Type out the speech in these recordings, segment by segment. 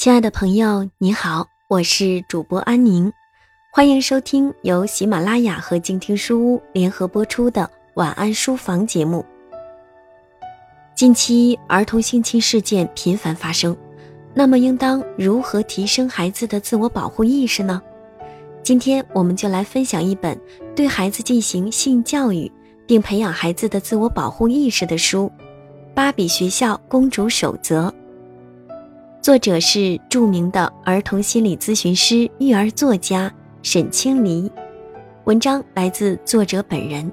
亲爱的朋友，你好，我是主播安宁，欢迎收听由喜马拉雅和静听书屋联合播出的晚安书房节目。近期儿童性侵事件频繁发生，那么应当如何提升孩子的自我保护意识呢？今天我们就来分享一本对孩子进行性教育并培养孩子的自我保护意识的书《芭比学校公主守则》。作者是著名的儿童心理咨询师、育儿作家沈清黎，文章来自作者本人。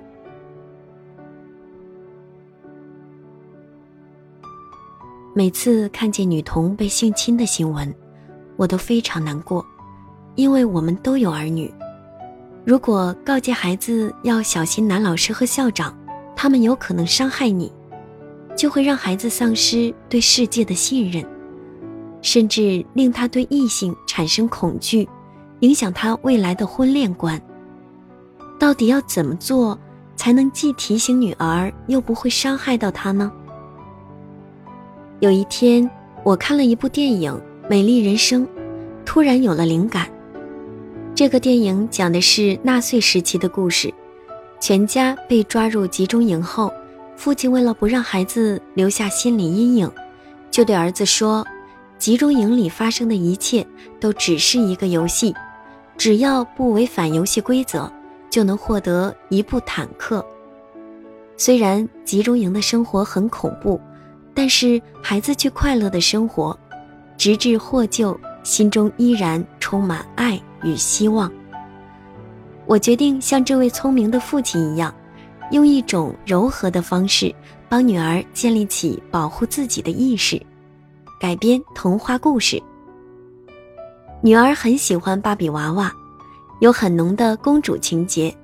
每次看见女童被性侵的新闻，我都非常难过，因为我们都有儿女。如果告诫孩子要小心男老师和校长，他们有可能伤害你，就会让孩子丧失对世界的信任。甚至令他对异性产生恐惧，影响他未来的婚恋观。到底要怎么做才能既提醒女儿又不会伤害到她呢？有一天，我看了一部电影《美丽人生》，突然有了灵感。这个电影讲的是纳粹时期的故事，全家被抓入集中营后，父亲为了不让孩子留下心理阴影，就对儿子说。集中营里发生的一切都只是一个游戏，只要不违反游戏规则，就能获得一部坦克。虽然集中营的生活很恐怖，但是孩子却快乐的生活，直至获救，心中依然充满爱与希望。我决定像这位聪明的父亲一样，用一种柔和的方式，帮女儿建立起保护自己的意识。改编童话故事。女儿很喜欢芭比娃娃，有很浓的公主情节，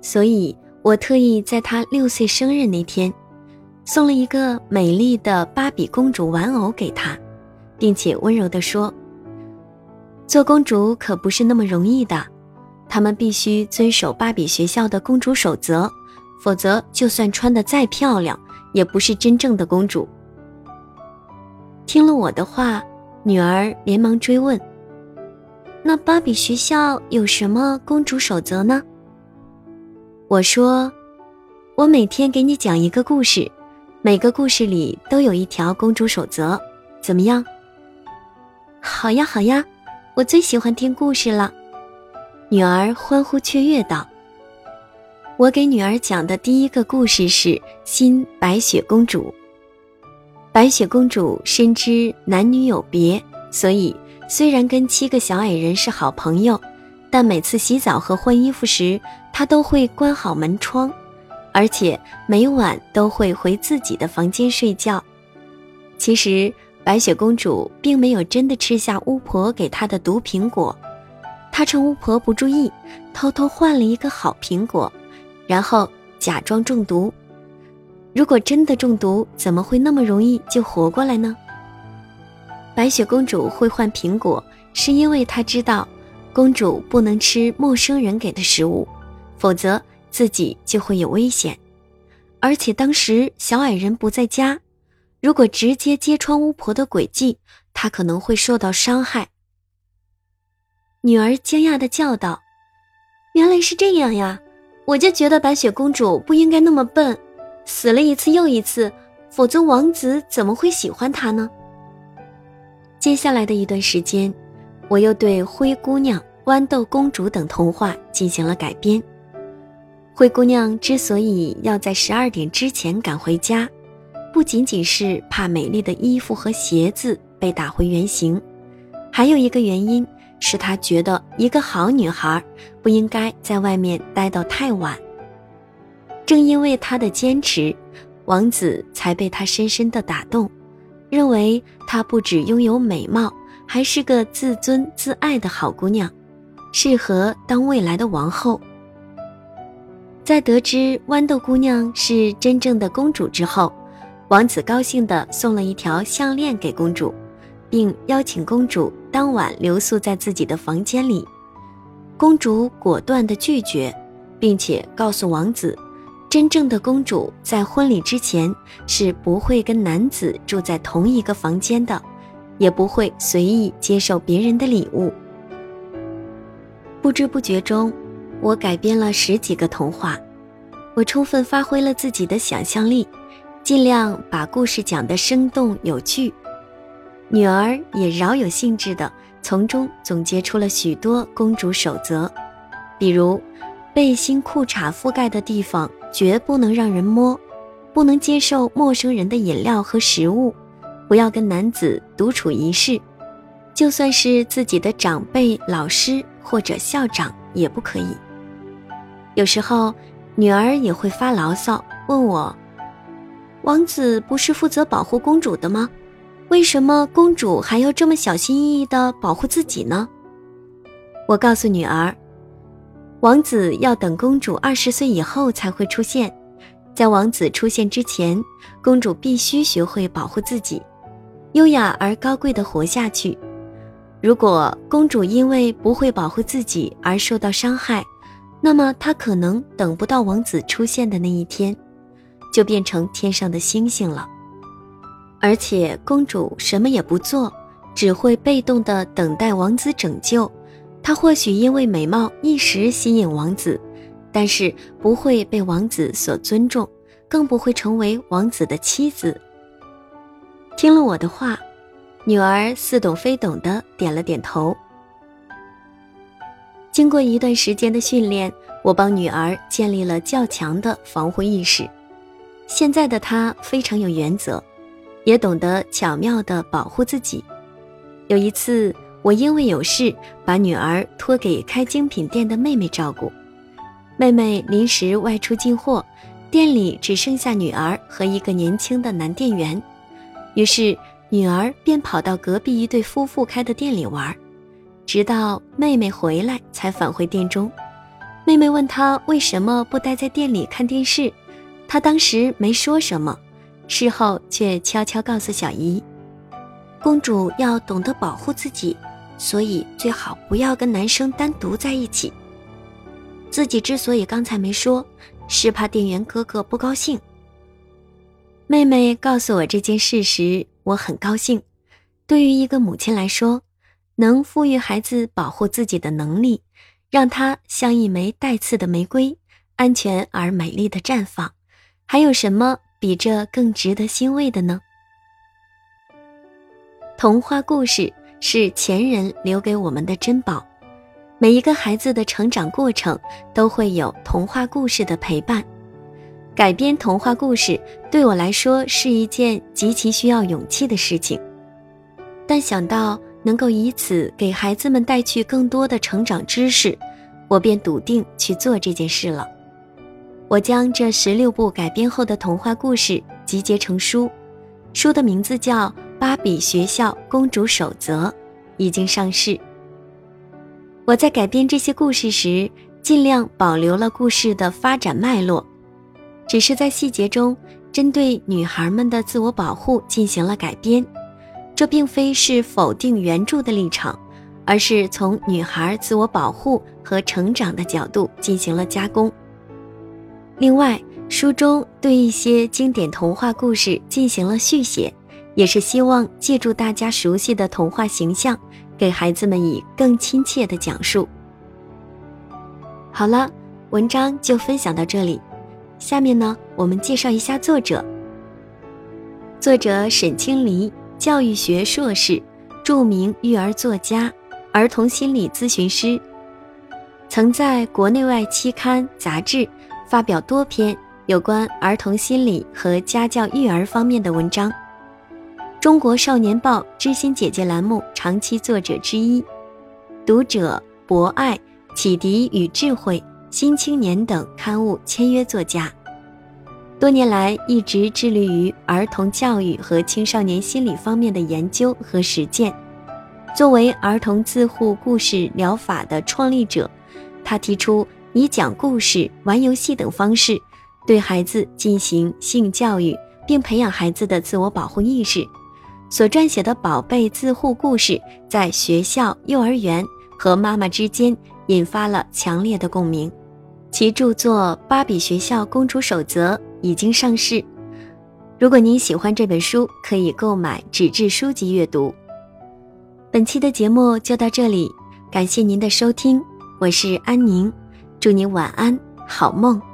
所以我特意在她六岁生日那天，送了一个美丽的芭比公主玩偶给她，并且温柔地说：“做公主可不是那么容易的，她们必须遵守芭比学校的公主守则，否则就算穿得再漂亮，也不是真正的公主。”听了我的话，女儿连忙追问：“那芭比学校有什么公主守则呢？”我说：“我每天给你讲一个故事，每个故事里都有一条公主守则，怎么样？”“好呀，好呀，我最喜欢听故事了。”女儿欢呼雀跃道。我给女儿讲的第一个故事是新白雪公主。白雪公主深知男女有别，所以虽然跟七个小矮人是好朋友，但每次洗澡和换衣服时，她都会关好门窗，而且每晚都会回自己的房间睡觉。其实，白雪公主并没有真的吃下巫婆给她的毒苹果，她趁巫婆不注意，偷偷换了一个好苹果，然后假装中毒。如果真的中毒，怎么会那么容易就活过来呢？白雪公主会换苹果，是因为她知道，公主不能吃陌生人给的食物，否则自己就会有危险。而且当时小矮人不在家，如果直接揭穿巫婆的诡计，她可能会受到伤害。女儿惊讶地叫道：“原来是这样呀！我就觉得白雪公主不应该那么笨。”死了一次又一次，否则王子怎么会喜欢她呢？接下来的一段时间，我又对《灰姑娘》《豌豆公主》等童话进行了改编。灰姑娘之所以要在十二点之前赶回家，不仅仅是怕美丽的衣服和鞋子被打回原形，还有一个原因是她觉得一个好女孩不应该在外面待到太晚。正因为她的坚持，王子才被她深深的打动，认为她不只拥有美貌，还是个自尊自爱的好姑娘，适合当未来的王后。在得知豌豆姑娘是真正的公主之后，王子高兴地送了一条项链给公主，并邀请公主当晚留宿在自己的房间里。公主果断地拒绝，并且告诉王子。真正的公主在婚礼之前是不会跟男子住在同一个房间的，也不会随意接受别人的礼物。不知不觉中，我改编了十几个童话。我充分发挥了自己的想象力，尽量把故事讲得生动有趣。女儿也饶有兴致地从中总结出了许多公主守则，比如，背心裤衩覆盖的地方绝不能让人摸，不能接受陌生人的饮料和食物，不要跟男子独处一室，就算是自己的长辈、老师或者校长也不可以。有时候。女儿也会发牢骚，问我：“王子不是负责保护公主的吗？为什么公主还要这么小心翼翼地保护自己呢？”我告诉女儿：“王子要等公主二十岁以后才会出现，在王子出现之前，公主必须学会保护自己，优雅而高贵的活下去。如果公主因为不会保护自己而受到伤害，”那么她可能等不到王子出现的那一天，就变成天上的星星了。而且公主什么也不做，只会被动的等待王子拯救。她或许因为美貌一时吸引王子，但是不会被王子所尊重，更不会成为王子的妻子。听了我的话，女儿似懂非懂的点了点头。经过一段时间的训练，我帮女儿建立了较强的防护意识。现在的她非常有原则，也懂得巧妙的保护自己。有一次，我因为有事，把女儿托给开精品店的妹妹照顾。妹妹临时外出进货，店里只剩下女儿和一个年轻的男店员，于是女儿便跑到隔壁一对夫妇开的店里玩。直到妹妹回来，才返回店中。妹妹问他为什么不待在店里看电视，他当时没说什么，事后却悄悄告诉小姨：“公主要懂得保护自己，所以最好不要跟男生单独在一起。”自己之所以刚才没说，是怕店员哥哥不高兴。妹妹告诉我这件事时，我很高兴。对于一个母亲来说，能赋予孩子保护自己的能力，让他像一枚带刺的玫瑰，安全而美丽的绽放，还有什么比这更值得欣慰的呢？童话故事是前人留给我们的珍宝，每一个孩子的成长过程都会有童话故事的陪伴。改编童话故事对我来说是一件极其需要勇气的事情，但想到。能够以此给孩子们带去更多的成长知识，我便笃定去做这件事了。我将这十六部改编后的童话故事集结成书，书的名字叫《芭比学校公主守则》，已经上市。我在改编这些故事时，尽量保留了故事的发展脉络，只是在细节中针对女孩们的自我保护进行了改编。这并非是否定原著的立场，而是从女孩自我保护和成长的角度进行了加工。另外，书中对一些经典童话故事进行了续写，也是希望借助大家熟悉的童话形象，给孩子们以更亲切的讲述。好了，文章就分享到这里，下面呢，我们介绍一下作者。作者沈清黎。教育学硕士，著名育儿作家，儿童心理咨询师，曾在国内外期刊杂志发表多篇有关儿童心理和家教育儿方面的文章。中国少年报知心姐姐栏目长期作者之一，读者、博爱、启迪与智慧、新青年等刊物签约作家。多年来一直致力于儿童教育和青少年心理方面的研究和实践。作为儿童自护故事疗法的创立者，他提出以讲故事、玩游戏等方式对孩子进行性教育，并培养孩子的自我保护意识。所撰写的宝贝自护故事在学校、幼儿园和妈妈之间引发了强烈的共鸣。其著作《芭比学校公主守则》。已经上市。如果您喜欢这本书，可以购买纸质书籍阅读。本期的节目就到这里，感谢您的收听，我是安宁，祝您晚安，好梦。